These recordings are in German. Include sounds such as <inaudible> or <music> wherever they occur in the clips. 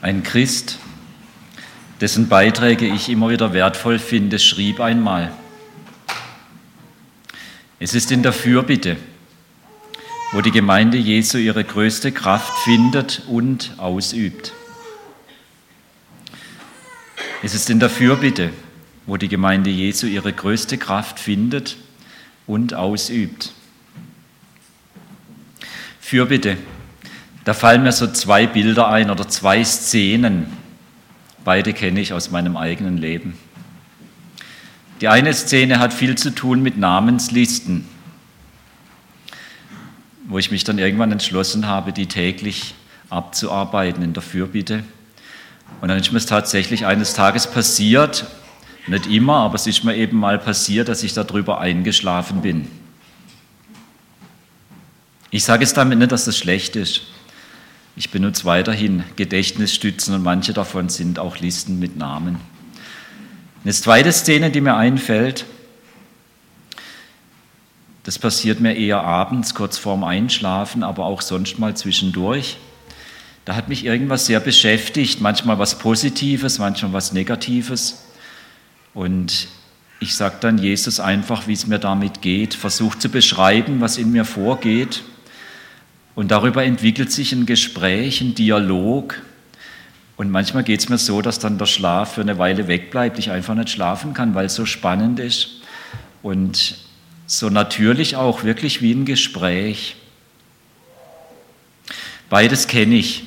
Ein Christ, dessen Beiträge ich immer wieder wertvoll finde, schrieb einmal, es ist in der Fürbitte, wo die Gemeinde Jesu ihre größte Kraft findet und ausübt. Es ist in der Fürbitte, wo die Gemeinde Jesu ihre größte Kraft findet und ausübt. Fürbitte da fallen mir so zwei Bilder ein oder zwei Szenen. Beide kenne ich aus meinem eigenen Leben. Die eine Szene hat viel zu tun mit Namenslisten, wo ich mich dann irgendwann entschlossen habe, die täglich abzuarbeiten in der Fürbitte. Und dann ist mir es tatsächlich eines Tages passiert, nicht immer, aber es ist mir eben mal passiert, dass ich darüber eingeschlafen bin. Ich sage es damit nicht, dass das schlecht ist. Ich benutze weiterhin Gedächtnisstützen und manche davon sind auch Listen mit Namen. Eine zweite Szene, die mir einfällt, das passiert mir eher abends, kurz vorm Einschlafen, aber auch sonst mal zwischendurch. Da hat mich irgendwas sehr beschäftigt, manchmal was Positives, manchmal was Negatives. Und ich sage dann Jesus einfach, wie es mir damit geht, versuche zu beschreiben, was in mir vorgeht und darüber entwickelt sich ein Gespräch, ein Dialog. Und manchmal geht es mir so, dass dann der Schlaf für eine Weile wegbleibt, ich einfach nicht schlafen kann, weil es so spannend ist. Und so natürlich auch, wirklich wie ein Gespräch. Beides kenne ich.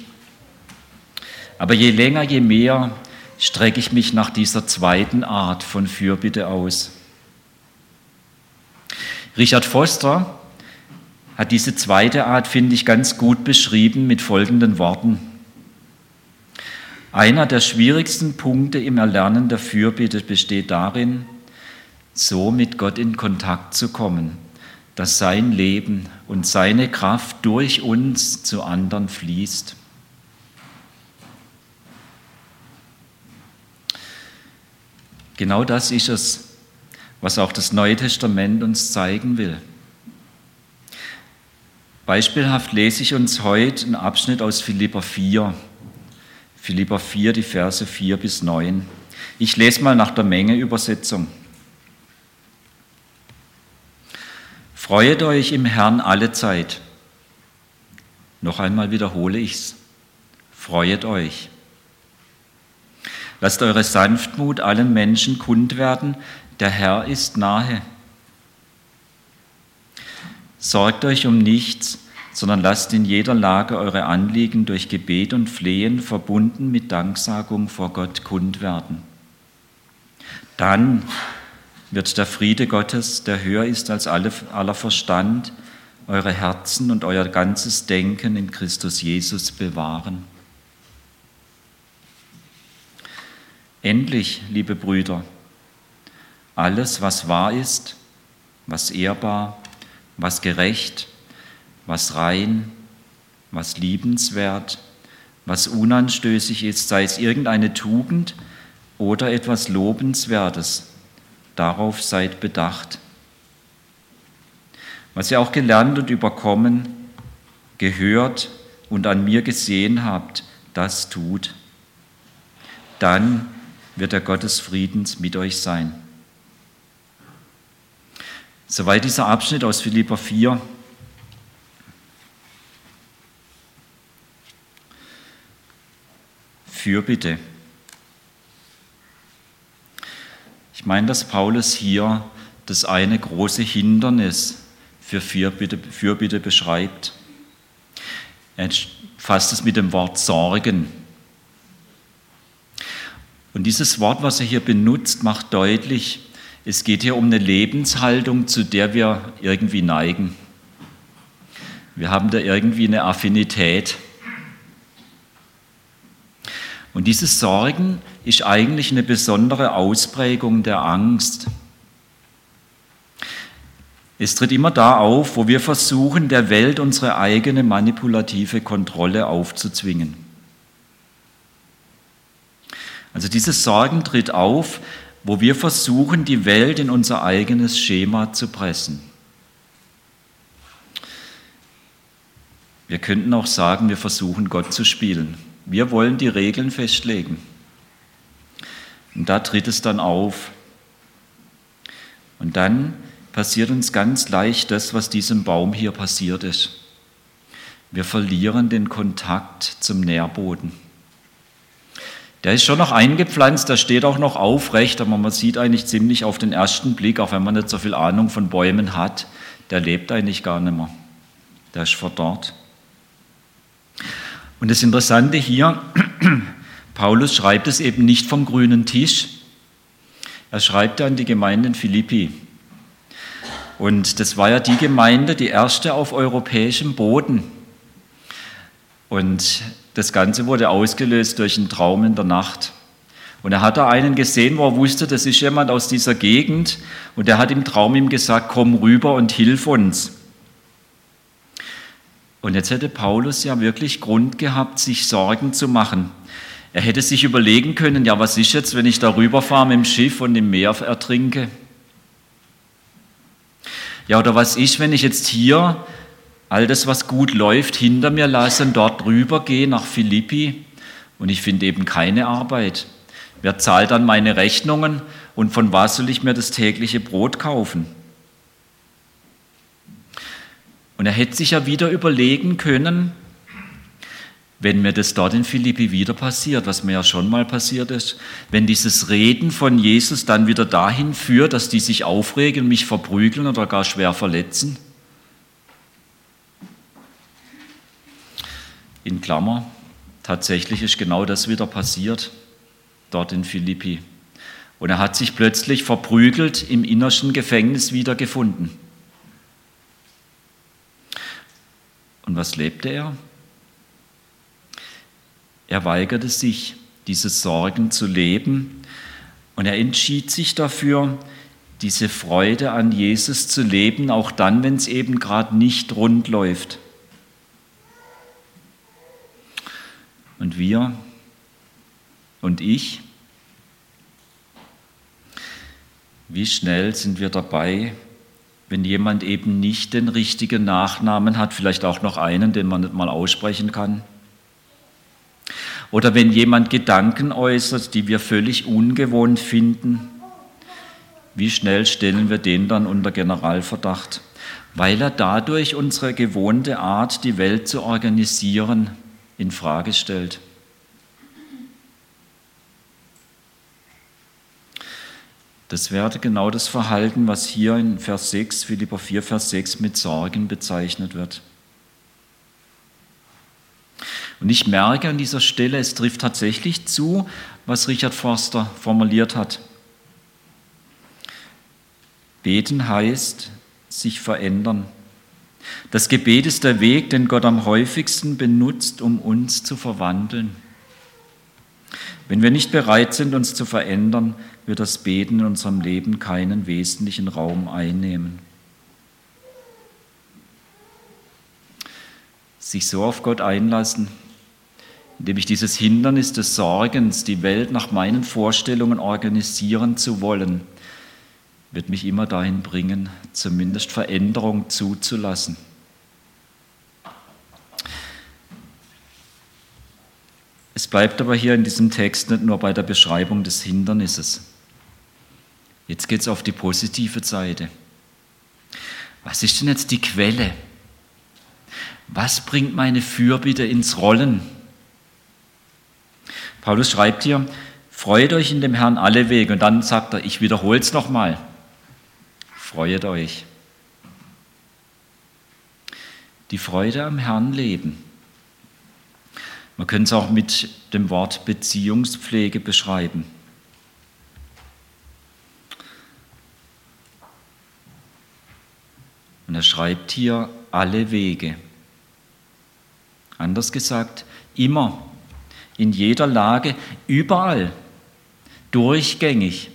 Aber je länger, je mehr strecke ich mich nach dieser zweiten Art von Fürbitte aus. Richard Foster hat diese zweite Art, finde ich, ganz gut beschrieben mit folgenden Worten. Einer der schwierigsten Punkte im Erlernen der Fürbitte besteht darin, so mit Gott in Kontakt zu kommen, dass sein Leben und seine Kraft durch uns zu anderen fließt. Genau das ist es, was auch das Neue Testament uns zeigen will. Beispielhaft lese ich uns heute einen Abschnitt aus Philippa 4. Philippa 4, die Verse 4 bis 9. Ich lese mal nach der Menge Übersetzung. Freuet euch im Herrn alle Zeit. Noch einmal wiederhole ich's. Freuet euch. Lasst eure Sanftmut allen Menschen kund werden, der Herr ist nahe. Sorgt euch um nichts, sondern lasst in jeder Lage eure Anliegen durch Gebet und Flehen verbunden mit Danksagung vor Gott kund werden. Dann wird der Friede Gottes, der höher ist als alle, aller Verstand, eure Herzen und euer ganzes Denken in Christus Jesus bewahren. Endlich, liebe Brüder, alles, was wahr ist, was ehrbar, was gerecht, was rein, was liebenswert, was unanstößig ist, sei es irgendeine Tugend oder etwas Lobenswertes. Darauf seid bedacht. Was ihr auch gelernt und überkommen, gehört und an mir gesehen habt, das tut. Dann wird der Gott des Friedens mit euch sein. Soweit dieser Abschnitt aus Philippa 4. Fürbitte. Ich meine, dass Paulus hier das eine große Hindernis für Fürbitte, Fürbitte beschreibt. Er fasst es mit dem Wort Sorgen. Und dieses Wort, was er hier benutzt, macht deutlich, es geht hier um eine Lebenshaltung, zu der wir irgendwie neigen. Wir haben da irgendwie eine Affinität. Und dieses Sorgen ist eigentlich eine besondere Ausprägung der Angst. Es tritt immer da auf, wo wir versuchen, der Welt unsere eigene manipulative Kontrolle aufzuzwingen. Also dieses Sorgen tritt auf, wo wir versuchen, die Welt in unser eigenes Schema zu pressen. Wir könnten auch sagen, wir versuchen Gott zu spielen. Wir wollen die Regeln festlegen. Und da tritt es dann auf. Und dann passiert uns ganz leicht das, was diesem Baum hier passiert ist. Wir verlieren den Kontakt zum Nährboden. Der ist schon noch eingepflanzt, der steht auch noch aufrecht, aber man sieht eigentlich ziemlich auf den ersten Blick, auch wenn man nicht so viel Ahnung von Bäumen hat, der lebt eigentlich gar nicht mehr. Der ist verdorrt. Und das Interessante hier, <clears throat> Paulus schreibt es eben nicht vom grünen Tisch. Er schreibt an die Gemeinde in Philippi. Und das war ja die Gemeinde, die erste auf europäischem Boden. Und das Ganze wurde ausgelöst durch einen Traum in der Nacht. Und er hat da einen gesehen, wo er wusste, das ist jemand aus dieser Gegend. Und er hat im Traum ihm gesagt, komm rüber und hilf uns. Und jetzt hätte Paulus ja wirklich Grund gehabt, sich Sorgen zu machen. Er hätte sich überlegen können, ja, was ist jetzt, wenn ich da rüberfahre mit dem Schiff und im Meer ertrinke? Ja, oder was ist, wenn ich jetzt hier all das, was gut läuft, hinter mir lasse und dort rüber gehe nach Philippi und ich finde eben keine Arbeit? Wer zahlt dann meine Rechnungen und von was soll ich mir das tägliche Brot kaufen? Und er hätte sich ja wieder überlegen können, wenn mir das dort in Philippi wieder passiert, was mir ja schon mal passiert ist, wenn dieses Reden von Jesus dann wieder dahin führt, dass die sich aufregen, mich verprügeln oder gar schwer verletzen. In Klammer, tatsächlich ist genau das wieder passiert, dort in Philippi. Und er hat sich plötzlich verprügelt im innersten Gefängnis wiedergefunden. Und was lebte er? Er weigerte sich, diese Sorgen zu leben und er entschied sich dafür, diese Freude an Jesus zu leben, auch dann, wenn es eben gerade nicht rund läuft. Und wir und ich, wie schnell sind wir dabei, wenn jemand eben nicht den richtigen Nachnamen hat, vielleicht auch noch einen, den man nicht mal aussprechen kann. Oder wenn jemand Gedanken äußert, die wir völlig ungewohnt finden, wie schnell stellen wir den dann unter Generalverdacht? Weil er dadurch unsere gewohnte Art, die Welt zu organisieren, in Frage stellt. Das wäre genau das Verhalten, was hier in Vers 6, Philipper 4, Vers 6 mit Sorgen bezeichnet wird. Und ich merke an dieser Stelle, es trifft tatsächlich zu, was Richard Forster formuliert hat. Beten heißt sich verändern. Das Gebet ist der Weg, den Gott am häufigsten benutzt, um uns zu verwandeln. Wenn wir nicht bereit sind, uns zu verändern, wird das Beten in unserem Leben keinen wesentlichen Raum einnehmen. Sich so auf Gott einlassen, indem ich dieses Hindernis des Sorgens, die Welt nach meinen Vorstellungen organisieren zu wollen, wird mich immer dahin bringen, zumindest Veränderung zuzulassen. Es bleibt aber hier in diesem Text nicht nur bei der Beschreibung des Hindernisses. Jetzt geht es auf die positive Seite. Was ist denn jetzt die Quelle? Was bringt meine Fürbitte ins Rollen? Paulus schreibt hier, freut euch in dem Herrn alle Wege. Und dann sagt er, ich wiederhole es nochmal, freut euch. Die Freude am Herrn leben. Man könnte es auch mit dem Wort Beziehungspflege beschreiben. Und er schreibt hier alle Wege. Anders gesagt, immer, in jeder Lage, überall, durchgängig.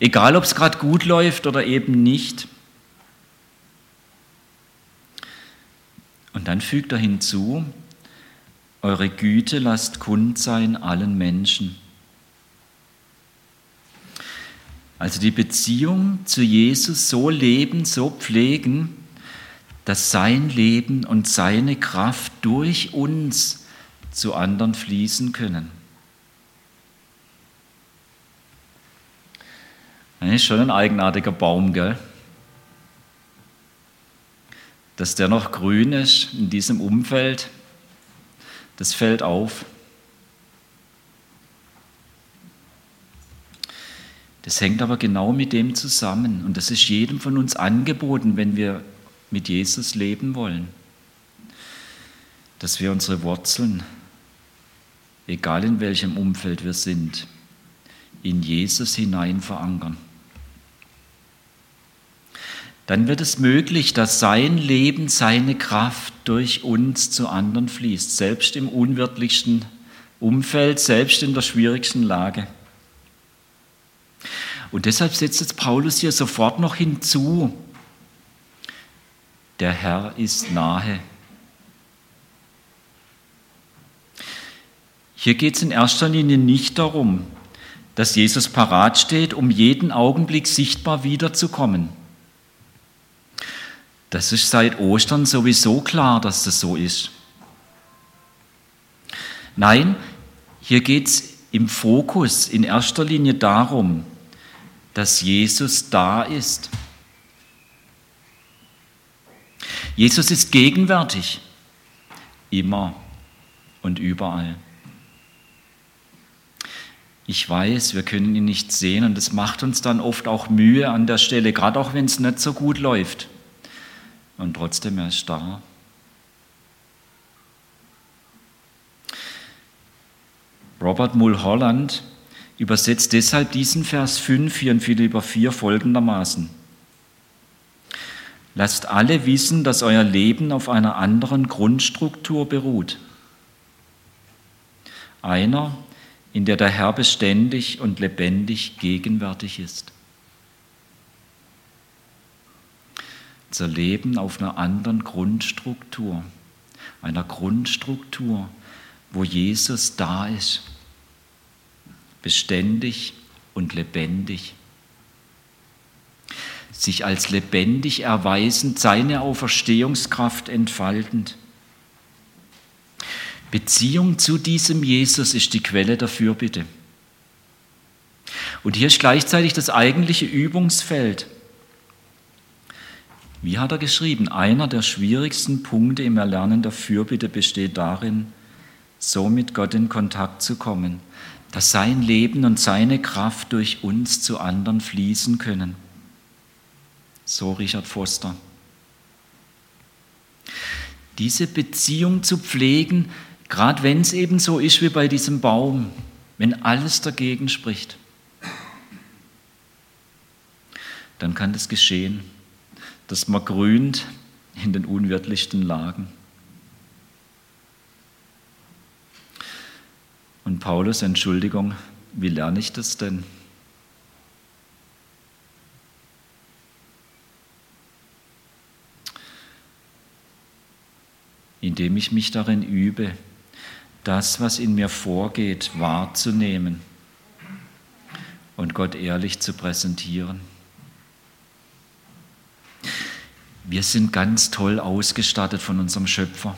Egal, ob es gerade gut läuft oder eben nicht. Und dann fügt er hinzu, eure Güte lasst kund sein allen Menschen. Also die Beziehung zu Jesus so leben, so pflegen, dass sein Leben und seine Kraft durch uns zu anderen fließen können. Das ist schon ein eigenartiger Baum, gell? Dass der noch grün ist in diesem Umfeld, das fällt auf. Das hängt aber genau mit dem zusammen und das ist jedem von uns angeboten, wenn wir mit Jesus leben wollen, dass wir unsere Wurzeln, egal in welchem Umfeld wir sind, in Jesus hinein verankern. Dann wird es möglich, dass sein Leben, seine Kraft durch uns zu anderen fließt, selbst im unwirtlichsten Umfeld, selbst in der schwierigsten Lage. Und deshalb setzt jetzt Paulus hier sofort noch hinzu, der Herr ist nahe. Hier geht es in erster Linie nicht darum, dass Jesus parat steht, um jeden Augenblick sichtbar wiederzukommen. Das ist seit Ostern sowieso klar, dass das so ist. Nein, hier geht es im Fokus in erster Linie darum, dass Jesus da ist. Jesus ist gegenwärtig, immer und überall. Ich weiß, wir können ihn nicht sehen und es macht uns dann oft auch Mühe an der Stelle, gerade auch wenn es nicht so gut läuft. Und trotzdem, er ist da. Robert Mulholland übersetzt deshalb diesen Vers 5 hier in Philipper 4 folgendermaßen. Lasst alle wissen, dass euer Leben auf einer anderen Grundstruktur beruht. Einer, in der der Herr beständig und lebendig gegenwärtig ist. Unser Leben auf einer anderen Grundstruktur, einer Grundstruktur, wo Jesus da ist, beständig und lebendig sich als lebendig erweisend, seine Auferstehungskraft entfaltend. Beziehung zu diesem Jesus ist die Quelle der Fürbitte. Und hier ist gleichzeitig das eigentliche Übungsfeld. Wie hat er geschrieben? Einer der schwierigsten Punkte im Erlernen der Fürbitte besteht darin, so mit Gott in Kontakt zu kommen, dass sein Leben und seine Kraft durch uns zu anderen fließen können. So Richard Foster. Diese Beziehung zu pflegen, gerade wenn es eben so ist wie bei diesem Baum, wenn alles dagegen spricht, dann kann das geschehen, dass man grünt in den unwirtlichsten Lagen. Und Paulus, Entschuldigung, wie lerne ich das denn? indem ich mich darin übe, das, was in mir vorgeht, wahrzunehmen und Gott ehrlich zu präsentieren. Wir sind ganz toll ausgestattet von unserem Schöpfer.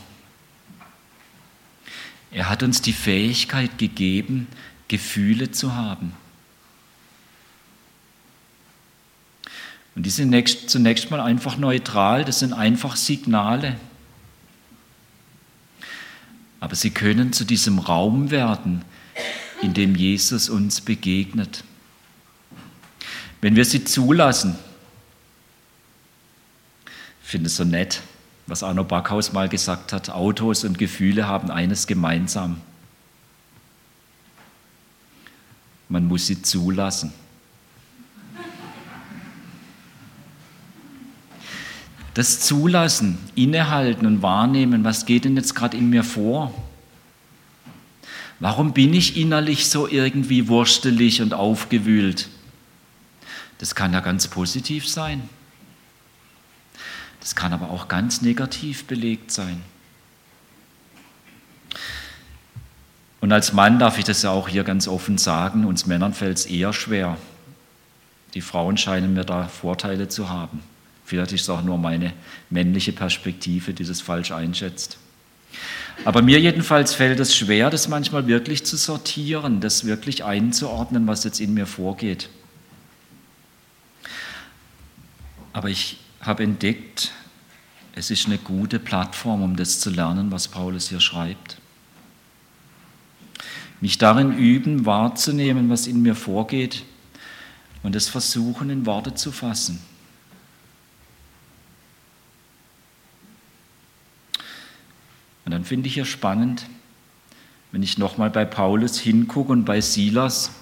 Er hat uns die Fähigkeit gegeben, Gefühle zu haben. Und die sind zunächst mal einfach neutral, das sind einfach Signale. Aber sie können zu diesem Raum werden, in dem Jesus uns begegnet. Wenn wir sie zulassen, finde es so nett, was Arno Backhaus mal gesagt hat, Autos und Gefühle haben eines gemeinsam. Man muss sie zulassen. Das Zulassen, Innehalten und Wahrnehmen, was geht denn jetzt gerade in mir vor? Warum bin ich innerlich so irgendwie wurstelig und aufgewühlt? Das kann ja ganz positiv sein. Das kann aber auch ganz negativ belegt sein. Und als Mann darf ich das ja auch hier ganz offen sagen, uns Männern fällt es eher schwer. Die Frauen scheinen mir da Vorteile zu haben. Vielleicht ist es auch nur meine männliche Perspektive, die das falsch einschätzt. Aber mir jedenfalls fällt es schwer, das manchmal wirklich zu sortieren, das wirklich einzuordnen, was jetzt in mir vorgeht. Aber ich habe entdeckt, es ist eine gute Plattform, um das zu lernen, was Paulus hier schreibt. Mich darin üben, wahrzunehmen, was in mir vorgeht und es versuchen, in Worte zu fassen. Und dann finde ich hier spannend, wenn ich nochmal bei Paulus hingucke und bei Silas,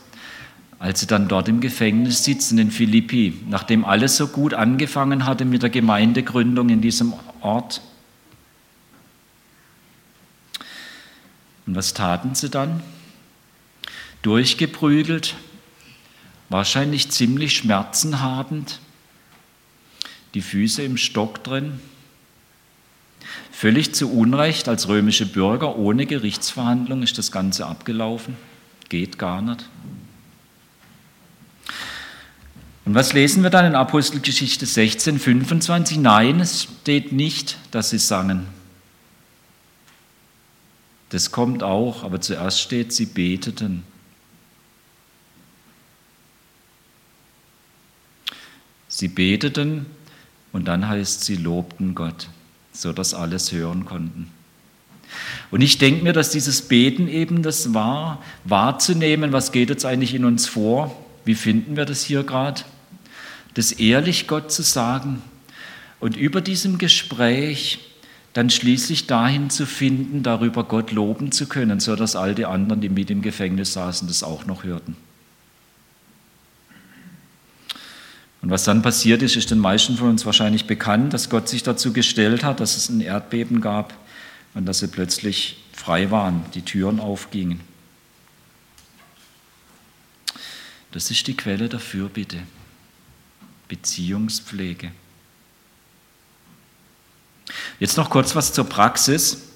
als sie dann dort im Gefängnis sitzen in Philippi, nachdem alles so gut angefangen hatte mit der Gemeindegründung in diesem Ort. Und was taten sie dann? Durchgeprügelt, wahrscheinlich ziemlich schmerzenhabend, die Füße im Stock drin, völlig zu Unrecht als römische Bürger ohne Gerichtsverhandlung ist das Ganze abgelaufen. Geht gar nicht. Und was lesen wir dann in Apostelgeschichte 16, 25? Nein, es steht nicht, dass sie sangen. Das kommt auch, aber zuerst steht, sie beteten. Sie beteten und dann heißt, sie lobten Gott, so dass alles hören konnten. Und ich denke mir, dass dieses Beten eben das war, wahrzunehmen, was geht jetzt eigentlich in uns vor, wie finden wir das hier gerade? Das ehrlich Gott zu sagen und über diesem Gespräch dann schließlich dahin zu finden, darüber Gott loben zu können, so dass all die anderen, die mit im Gefängnis saßen, das auch noch hörten. Und was dann passiert ist, ist den meisten von uns wahrscheinlich bekannt, dass Gott sich dazu gestellt hat, dass es ein Erdbeben gab und dass sie plötzlich frei waren, die Türen aufgingen. Das ist die Quelle der Fürbitte. Beziehungspflege. Jetzt noch kurz was zur Praxis.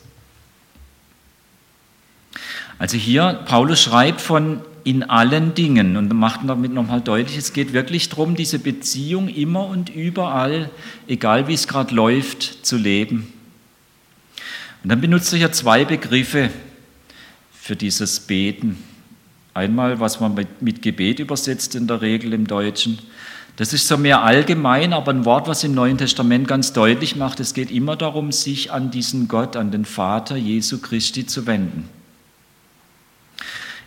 Also hier, Paulus schreibt von in allen Dingen und macht damit nochmal deutlich, es geht wirklich darum, diese Beziehung immer und überall, egal wie es gerade läuft, zu leben. Und dann benutzt er hier zwei Begriffe für dieses Beten. Einmal, was man mit Gebet übersetzt in der Regel im Deutschen. Das ist so mehr allgemein, aber ein Wort, was im Neuen Testament ganz deutlich macht, es geht immer darum, sich an diesen Gott, an den Vater Jesu Christi zu wenden.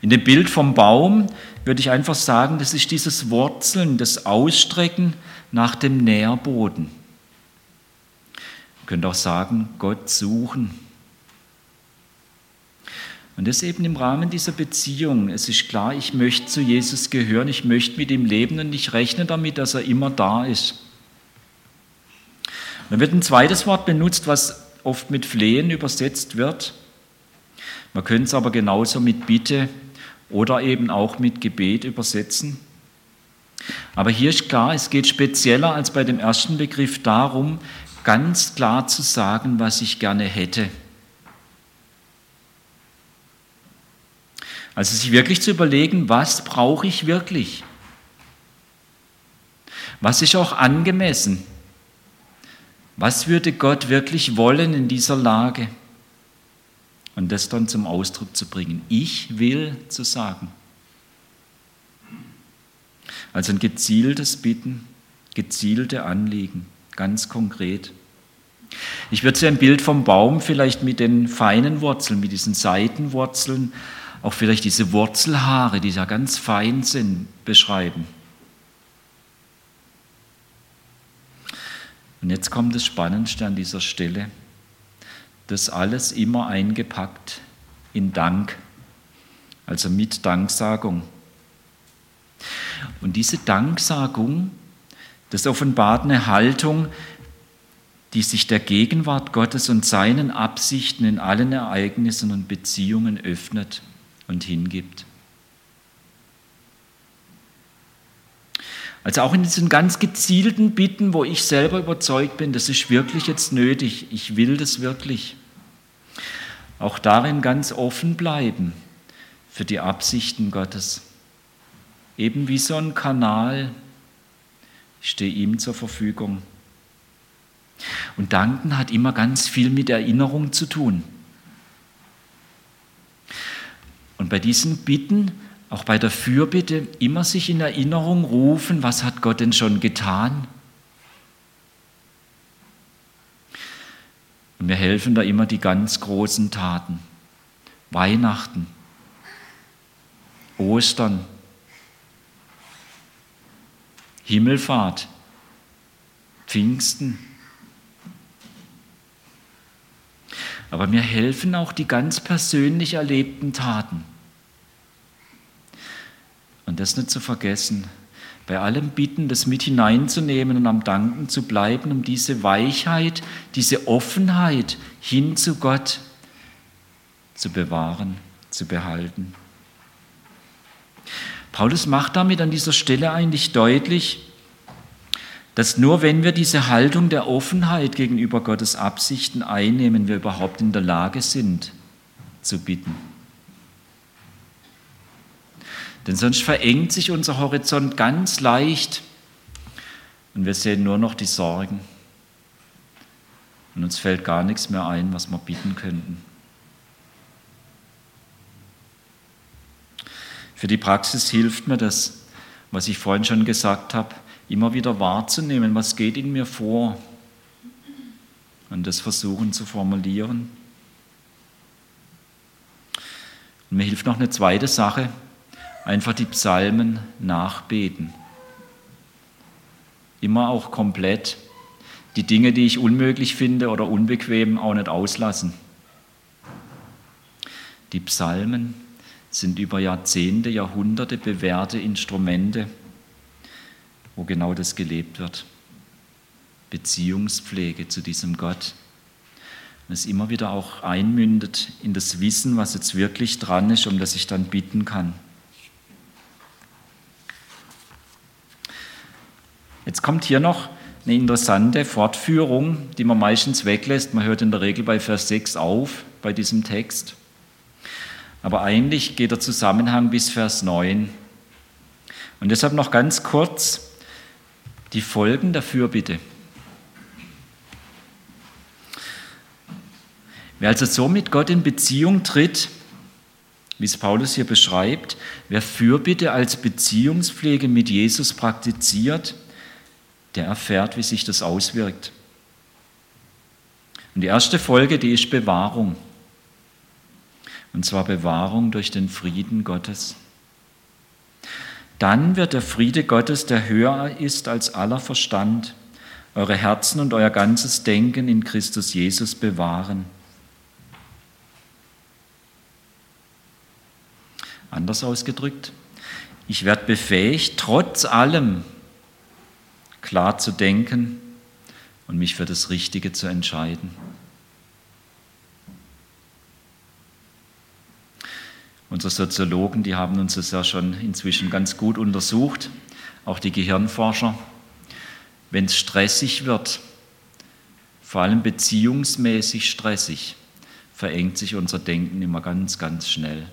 In dem Bild vom Baum würde ich einfach sagen, das ist dieses Wurzeln, das Ausstrecken nach dem Nährboden. Man könnte auch sagen, Gott suchen. Und das eben im Rahmen dieser Beziehung. Es ist klar, ich möchte zu Jesus gehören, ich möchte mit ihm leben und ich rechne damit, dass er immer da ist. Dann wird ein zweites Wort benutzt, was oft mit Flehen übersetzt wird. Man könnte es aber genauso mit Bitte oder eben auch mit Gebet übersetzen. Aber hier ist klar, es geht spezieller als bei dem ersten Begriff darum, ganz klar zu sagen, was ich gerne hätte. Also sich wirklich zu überlegen, was brauche ich wirklich? Was ist auch angemessen? Was würde Gott wirklich wollen in dieser Lage? Und das dann zum Ausdruck zu bringen. Ich will zu sagen. Also ein gezieltes Bitten, gezielte Anliegen, ganz konkret. Ich würde so ein Bild vom Baum vielleicht mit den feinen Wurzeln, mit diesen Seitenwurzeln auch vielleicht diese Wurzelhaare, die ja ganz fein sind, beschreiben. Und jetzt kommt das Spannendste an dieser Stelle. Das alles immer eingepackt in Dank, also mit Danksagung. Und diese Danksagung, das offenbart eine Haltung, die sich der Gegenwart Gottes und seinen Absichten in allen Ereignissen und Beziehungen öffnet und hingibt. Also auch in diesen ganz gezielten Bitten, wo ich selber überzeugt bin, das ist wirklich jetzt nötig, ich will das wirklich. Auch darin ganz offen bleiben für die Absichten Gottes. Eben wie so ein Kanal, ich stehe ihm zur Verfügung. Und danken hat immer ganz viel mit Erinnerung zu tun. Und bei diesen Bitten, auch bei der Fürbitte, immer sich in Erinnerung rufen, was hat Gott denn schon getan? Und mir helfen da immer die ganz großen Taten. Weihnachten, Ostern, Himmelfahrt, Pfingsten. Aber mir helfen auch die ganz persönlich erlebten Taten. Und das nicht zu vergessen, bei allem Bitten, das mit hineinzunehmen und am Danken zu bleiben, um diese Weichheit, diese Offenheit hin zu Gott zu bewahren, zu behalten. Paulus macht damit an dieser Stelle eigentlich deutlich, dass nur wenn wir diese Haltung der Offenheit gegenüber Gottes Absichten einnehmen, wir überhaupt in der Lage sind zu bitten. Denn sonst verengt sich unser Horizont ganz leicht und wir sehen nur noch die Sorgen. Und uns fällt gar nichts mehr ein, was wir bitten könnten. Für die Praxis hilft mir das, was ich vorhin schon gesagt habe, immer wieder wahrzunehmen, was geht in mir vor und das versuchen zu formulieren. Und mir hilft noch eine zweite Sache, einfach die Psalmen nachbeten. Immer auch komplett. Die Dinge, die ich unmöglich finde oder unbequem, auch nicht auslassen. Die Psalmen sind über Jahrzehnte, Jahrhunderte bewährte Instrumente, wo genau das gelebt wird. Beziehungspflege zu diesem Gott. Und es immer wieder auch einmündet in das Wissen, was jetzt wirklich dran ist, um das ich dann bitten kann. Jetzt kommt hier noch eine interessante Fortführung, die man meistens weglässt. Man hört in der Regel bei Vers 6 auf, bei diesem Text. Aber eigentlich geht der Zusammenhang bis Vers 9. Und deshalb noch ganz kurz die Folgen der Fürbitte. Wer also so mit Gott in Beziehung tritt, wie es Paulus hier beschreibt, wer Fürbitte als Beziehungspflege mit Jesus praktiziert, der erfährt, wie sich das auswirkt. Und die erste Folge, die ist Bewahrung. Und zwar Bewahrung durch den Frieden Gottes. Dann wird der Friede Gottes, der höher ist als aller Verstand, eure Herzen und euer ganzes Denken in Christus Jesus bewahren. Anders ausgedrückt, ich werde befähigt, trotz allem klar zu denken und mich für das Richtige zu entscheiden. Unsere Soziologen, die haben uns das ja schon inzwischen ganz gut untersucht, auch die Gehirnforscher. Wenn es stressig wird, vor allem beziehungsmäßig stressig, verengt sich unser Denken immer ganz, ganz schnell.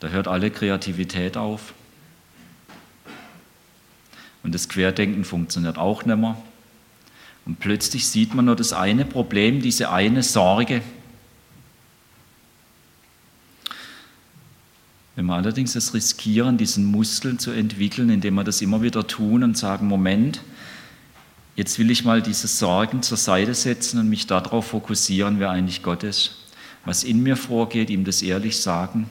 Da hört alle Kreativität auf. Und das Querdenken funktioniert auch nicht mehr. Und plötzlich sieht man nur das eine Problem, diese eine Sorge, Wenn wir allerdings das riskieren, diesen Muskel zu entwickeln, indem wir das immer wieder tun und sagen, Moment, jetzt will ich mal diese Sorgen zur Seite setzen und mich darauf fokussieren, wer eigentlich Gott ist, was in mir vorgeht, ihm das ehrlich sagen,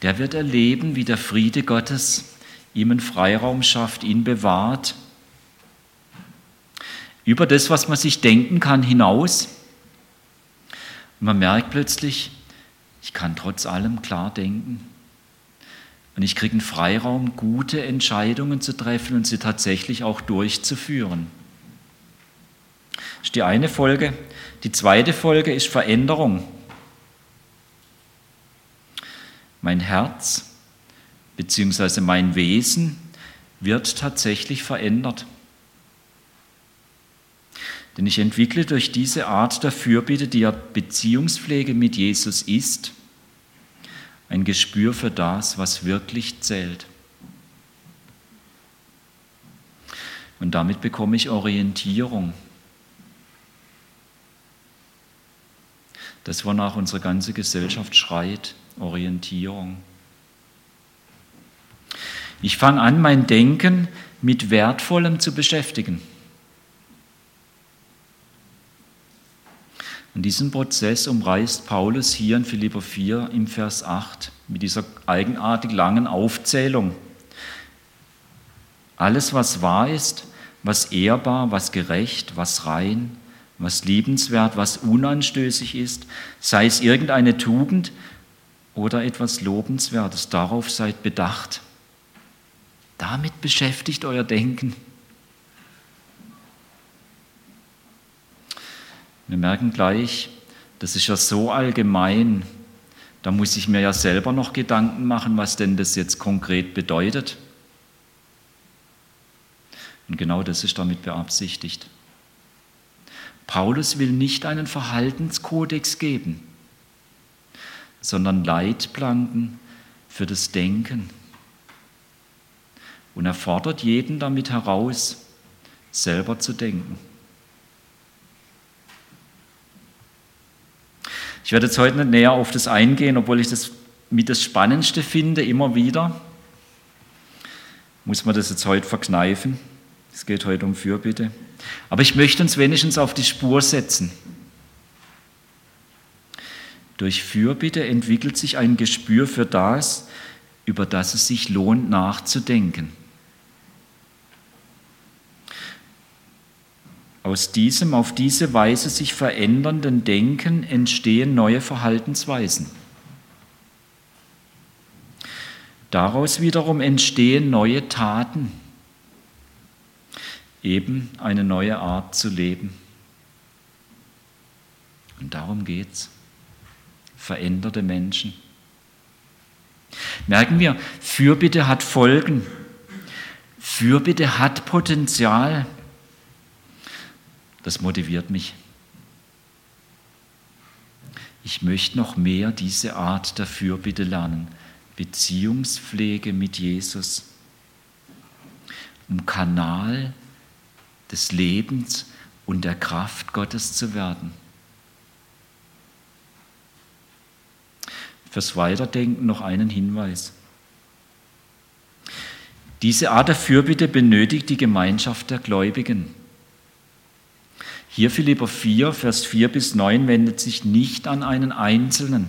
der wird erleben, wie der Friede Gottes ihm einen Freiraum schafft, ihn bewahrt, über das, was man sich denken kann, hinaus. Und man merkt plötzlich, ich kann trotz allem klar denken. Und ich kriege einen Freiraum, gute Entscheidungen zu treffen und sie tatsächlich auch durchzuführen. Das ist die eine Folge. Die zweite Folge ist Veränderung. Mein Herz bzw. mein Wesen wird tatsächlich verändert. Denn ich entwickle durch diese Art der Fürbitte, die ja Beziehungspflege mit Jesus ist, ein Gespür für das, was wirklich zählt. Und damit bekomme ich Orientierung. Das, wonach unsere ganze Gesellschaft schreit, Orientierung. Ich fange an, mein Denken mit Wertvollem zu beschäftigen. Und diesen Prozess umreißt Paulus hier in Philipper 4 im Vers 8 mit dieser eigenartig langen Aufzählung. Alles, was wahr ist, was ehrbar, was gerecht, was rein, was liebenswert, was unanstößig ist, sei es irgendeine Tugend oder etwas Lobenswertes, darauf seid bedacht. Damit beschäftigt euer Denken. Wir merken gleich, das ist ja so allgemein, da muss ich mir ja selber noch Gedanken machen, was denn das jetzt konkret bedeutet. Und genau das ist damit beabsichtigt. Paulus will nicht einen Verhaltenskodex geben, sondern Leitplanken für das Denken. Und er fordert jeden damit heraus, selber zu denken. Ich werde jetzt heute nicht näher auf das eingehen, obwohl ich das mit das Spannendste finde, immer wieder. Muss man das jetzt heute verkneifen? Es geht heute um Fürbitte. Aber ich möchte uns wenigstens auf die Spur setzen. Durch Fürbitte entwickelt sich ein Gespür für das, über das es sich lohnt nachzudenken. Aus diesem auf diese Weise sich verändernden Denken entstehen neue Verhaltensweisen. Daraus wiederum entstehen neue Taten, eben eine neue Art zu leben. Und darum geht es. Veränderte Menschen. Merken wir, Fürbitte hat Folgen. Fürbitte hat Potenzial. Das motiviert mich. Ich möchte noch mehr diese Art der Fürbitte lernen. Beziehungspflege mit Jesus. Um Kanal des Lebens und der Kraft Gottes zu werden. Fürs Weiterdenken noch einen Hinweis. Diese Art der Fürbitte benötigt die Gemeinschaft der Gläubigen. Hier Philipper 4, Vers 4 bis 9 wendet sich nicht an einen Einzelnen.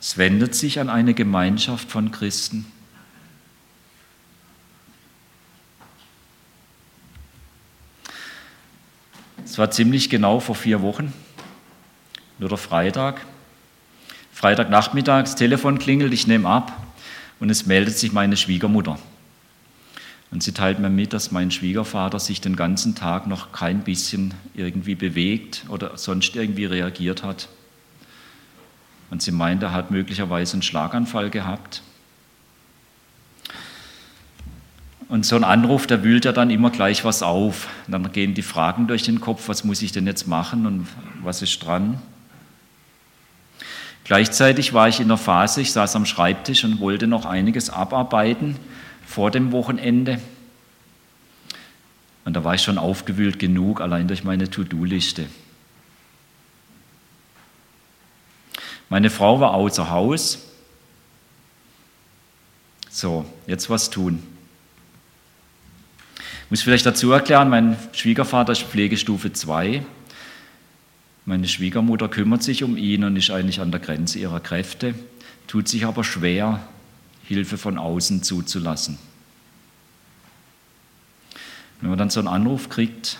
Es wendet sich an eine Gemeinschaft von Christen. Es war ziemlich genau vor vier Wochen, nur der Freitag. Freitagnachmittag, das Telefon klingelt, ich nehme ab und es meldet sich meine Schwiegermutter. Und sie teilt mir mit, dass mein Schwiegervater sich den ganzen Tag noch kein bisschen irgendwie bewegt oder sonst irgendwie reagiert hat. Und sie meint, er hat möglicherweise einen Schlaganfall gehabt. Und so ein Anruf, der wühlt ja dann immer gleich was auf. dann gehen die Fragen durch den Kopf, was muss ich denn jetzt machen und was ist dran? Gleichzeitig war ich in der Phase, ich saß am Schreibtisch und wollte noch einiges abarbeiten vor dem Wochenende. Und da war ich schon aufgewühlt genug, allein durch meine To-Do-Liste. Meine Frau war außer Haus. So, jetzt was tun. Ich muss vielleicht dazu erklären, mein Schwiegervater ist Pflegestufe 2. Meine Schwiegermutter kümmert sich um ihn und ist eigentlich an der Grenze ihrer Kräfte, tut sich aber schwer, Hilfe von außen zuzulassen. Wenn man dann so einen Anruf kriegt,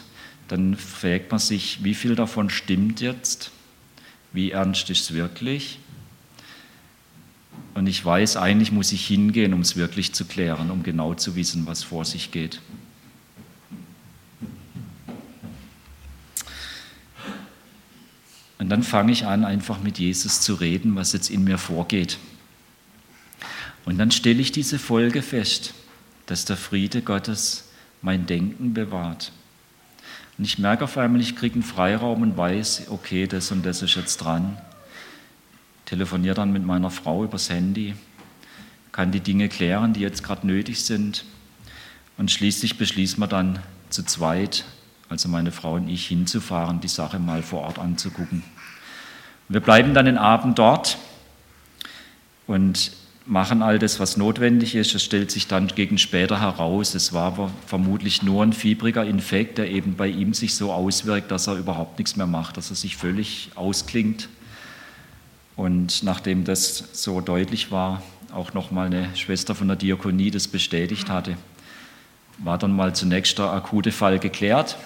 dann fragt man sich, wie viel davon stimmt jetzt? Wie ernst ist es wirklich? Und ich weiß, eigentlich muss ich hingehen, um es wirklich zu klären, um genau zu wissen, was vor sich geht. Und dann fange ich an, einfach mit Jesus zu reden, was jetzt in mir vorgeht. Und dann stelle ich diese Folge fest, dass der Friede Gottes mein Denken bewahrt. Und ich merke auf einmal, ich kriege einen Freiraum und weiß, okay, das und das ist jetzt dran. Telefoniere dann mit meiner Frau übers Handy, kann die Dinge klären, die jetzt gerade nötig sind. Und schließlich beschließen wir dann zu zweit, also meine Frau und ich, hinzufahren, die Sache mal vor Ort anzugucken. Wir bleiben dann den Abend dort und machen all das, was notwendig ist. Es stellt sich dann gegen später heraus, es war vermutlich nur ein fiebriger Infekt, der eben bei ihm sich so auswirkt, dass er überhaupt nichts mehr macht, dass er sich völlig ausklingt. Und nachdem das so deutlich war, auch nochmal eine Schwester von der Diakonie das bestätigt hatte, war dann mal zunächst der akute Fall geklärt.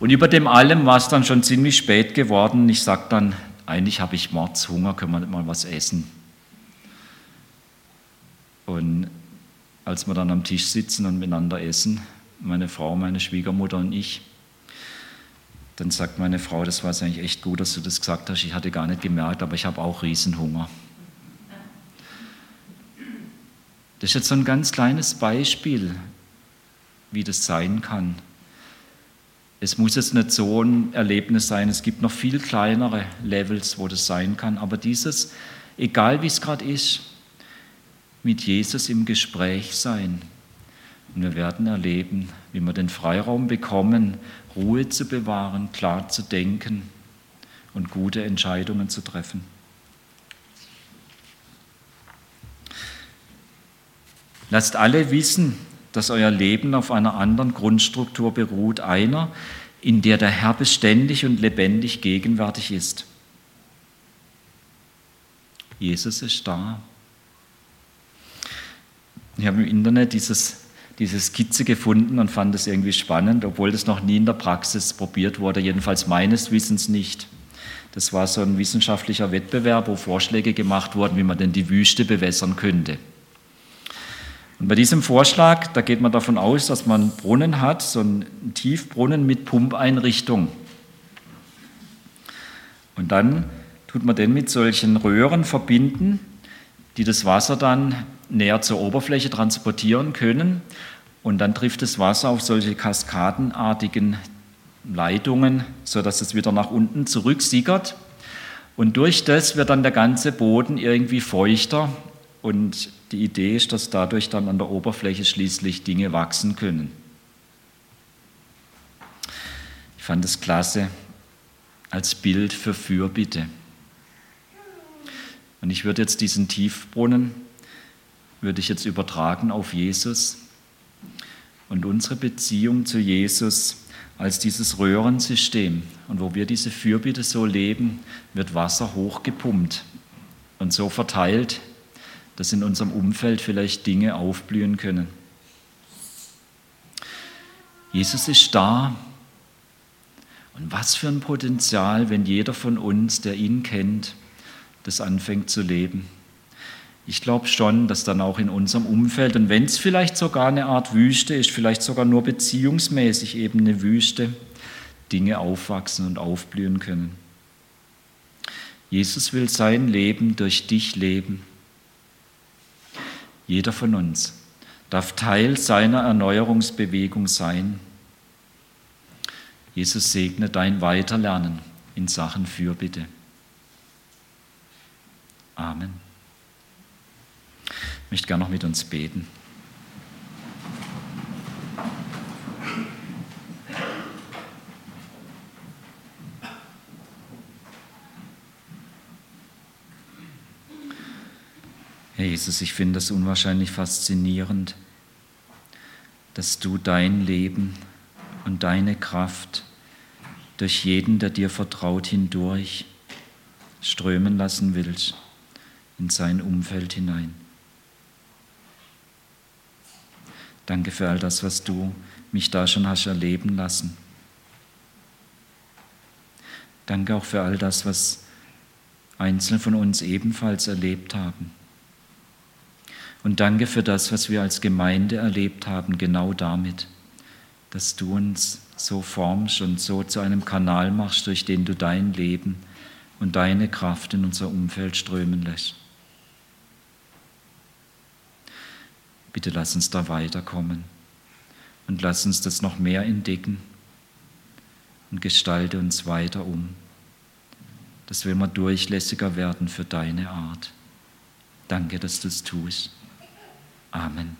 Und über dem allem war es dann schon ziemlich spät geworden. Ich sage dann, eigentlich habe ich Mordshunger, können wir nicht mal was essen? Und als wir dann am Tisch sitzen und miteinander essen, meine Frau, meine Schwiegermutter und ich, dann sagt meine Frau, das war eigentlich echt gut, dass du das gesagt hast. Ich hatte gar nicht gemerkt, aber ich habe auch Riesenhunger. Das ist jetzt so ein ganz kleines Beispiel, wie das sein kann. Es muss jetzt nicht so ein Erlebnis sein, es gibt noch viel kleinere Levels, wo das sein kann, aber dieses, egal wie es gerade ist, mit Jesus im Gespräch sein. Und wir werden erleben, wie wir den Freiraum bekommen, Ruhe zu bewahren, klar zu denken und gute Entscheidungen zu treffen. Lasst alle wissen, dass euer Leben auf einer anderen Grundstruktur beruht, einer, in der der Herr beständig und lebendig gegenwärtig ist. Jesus ist da. Ich habe im Internet dieses, diese Skizze gefunden und fand es irgendwie spannend, obwohl das noch nie in der Praxis probiert wurde, jedenfalls meines Wissens nicht. Das war so ein wissenschaftlicher Wettbewerb, wo Vorschläge gemacht wurden, wie man denn die Wüste bewässern könnte. Und bei diesem Vorschlag, da geht man davon aus, dass man einen Brunnen hat, so einen Tiefbrunnen mit Pumpeinrichtung. Und dann tut man den mit solchen Röhren verbinden, die das Wasser dann näher zur Oberfläche transportieren können. Und dann trifft das Wasser auf solche kaskadenartigen Leitungen, sodass es wieder nach unten zurücksickert. Und durch das wird dann der ganze Boden irgendwie feuchter und die Idee ist, dass dadurch dann an der Oberfläche schließlich Dinge wachsen können. Ich fand es klasse als Bild für Fürbitte. Und ich würde jetzt diesen Tiefbrunnen, würde ich jetzt übertragen auf Jesus und unsere Beziehung zu Jesus als dieses Röhrensystem. Und wo wir diese Fürbitte so leben, wird Wasser hochgepumpt und so verteilt dass in unserem Umfeld vielleicht Dinge aufblühen können. Jesus ist da. Und was für ein Potenzial, wenn jeder von uns, der ihn kennt, das anfängt zu leben. Ich glaube schon, dass dann auch in unserem Umfeld, und wenn es vielleicht sogar eine Art Wüste ist, vielleicht sogar nur beziehungsmäßig eben eine Wüste, Dinge aufwachsen und aufblühen können. Jesus will sein Leben durch dich leben. Jeder von uns darf Teil seiner Erneuerungsbewegung sein. Jesus segne dein Weiterlernen in Sachen Fürbitte. Amen. Ich möchte gerne noch mit uns beten. Herr Jesus, ich finde es unwahrscheinlich faszinierend, dass du dein Leben und deine Kraft durch jeden, der dir vertraut, hindurch strömen lassen willst in sein Umfeld hinein. Danke für all das, was du mich da schon hast erleben lassen. Danke auch für all das, was Einzelne von uns ebenfalls erlebt haben. Und danke für das, was wir als Gemeinde erlebt haben, genau damit, dass du uns so formst und so zu einem Kanal machst, durch den du dein Leben und deine Kraft in unser Umfeld strömen lässt. Bitte lass uns da weiterkommen und lass uns das noch mehr entdecken und gestalte uns weiter um, dass wir immer durchlässiger werden für deine Art. Danke, dass du es tust. Amen.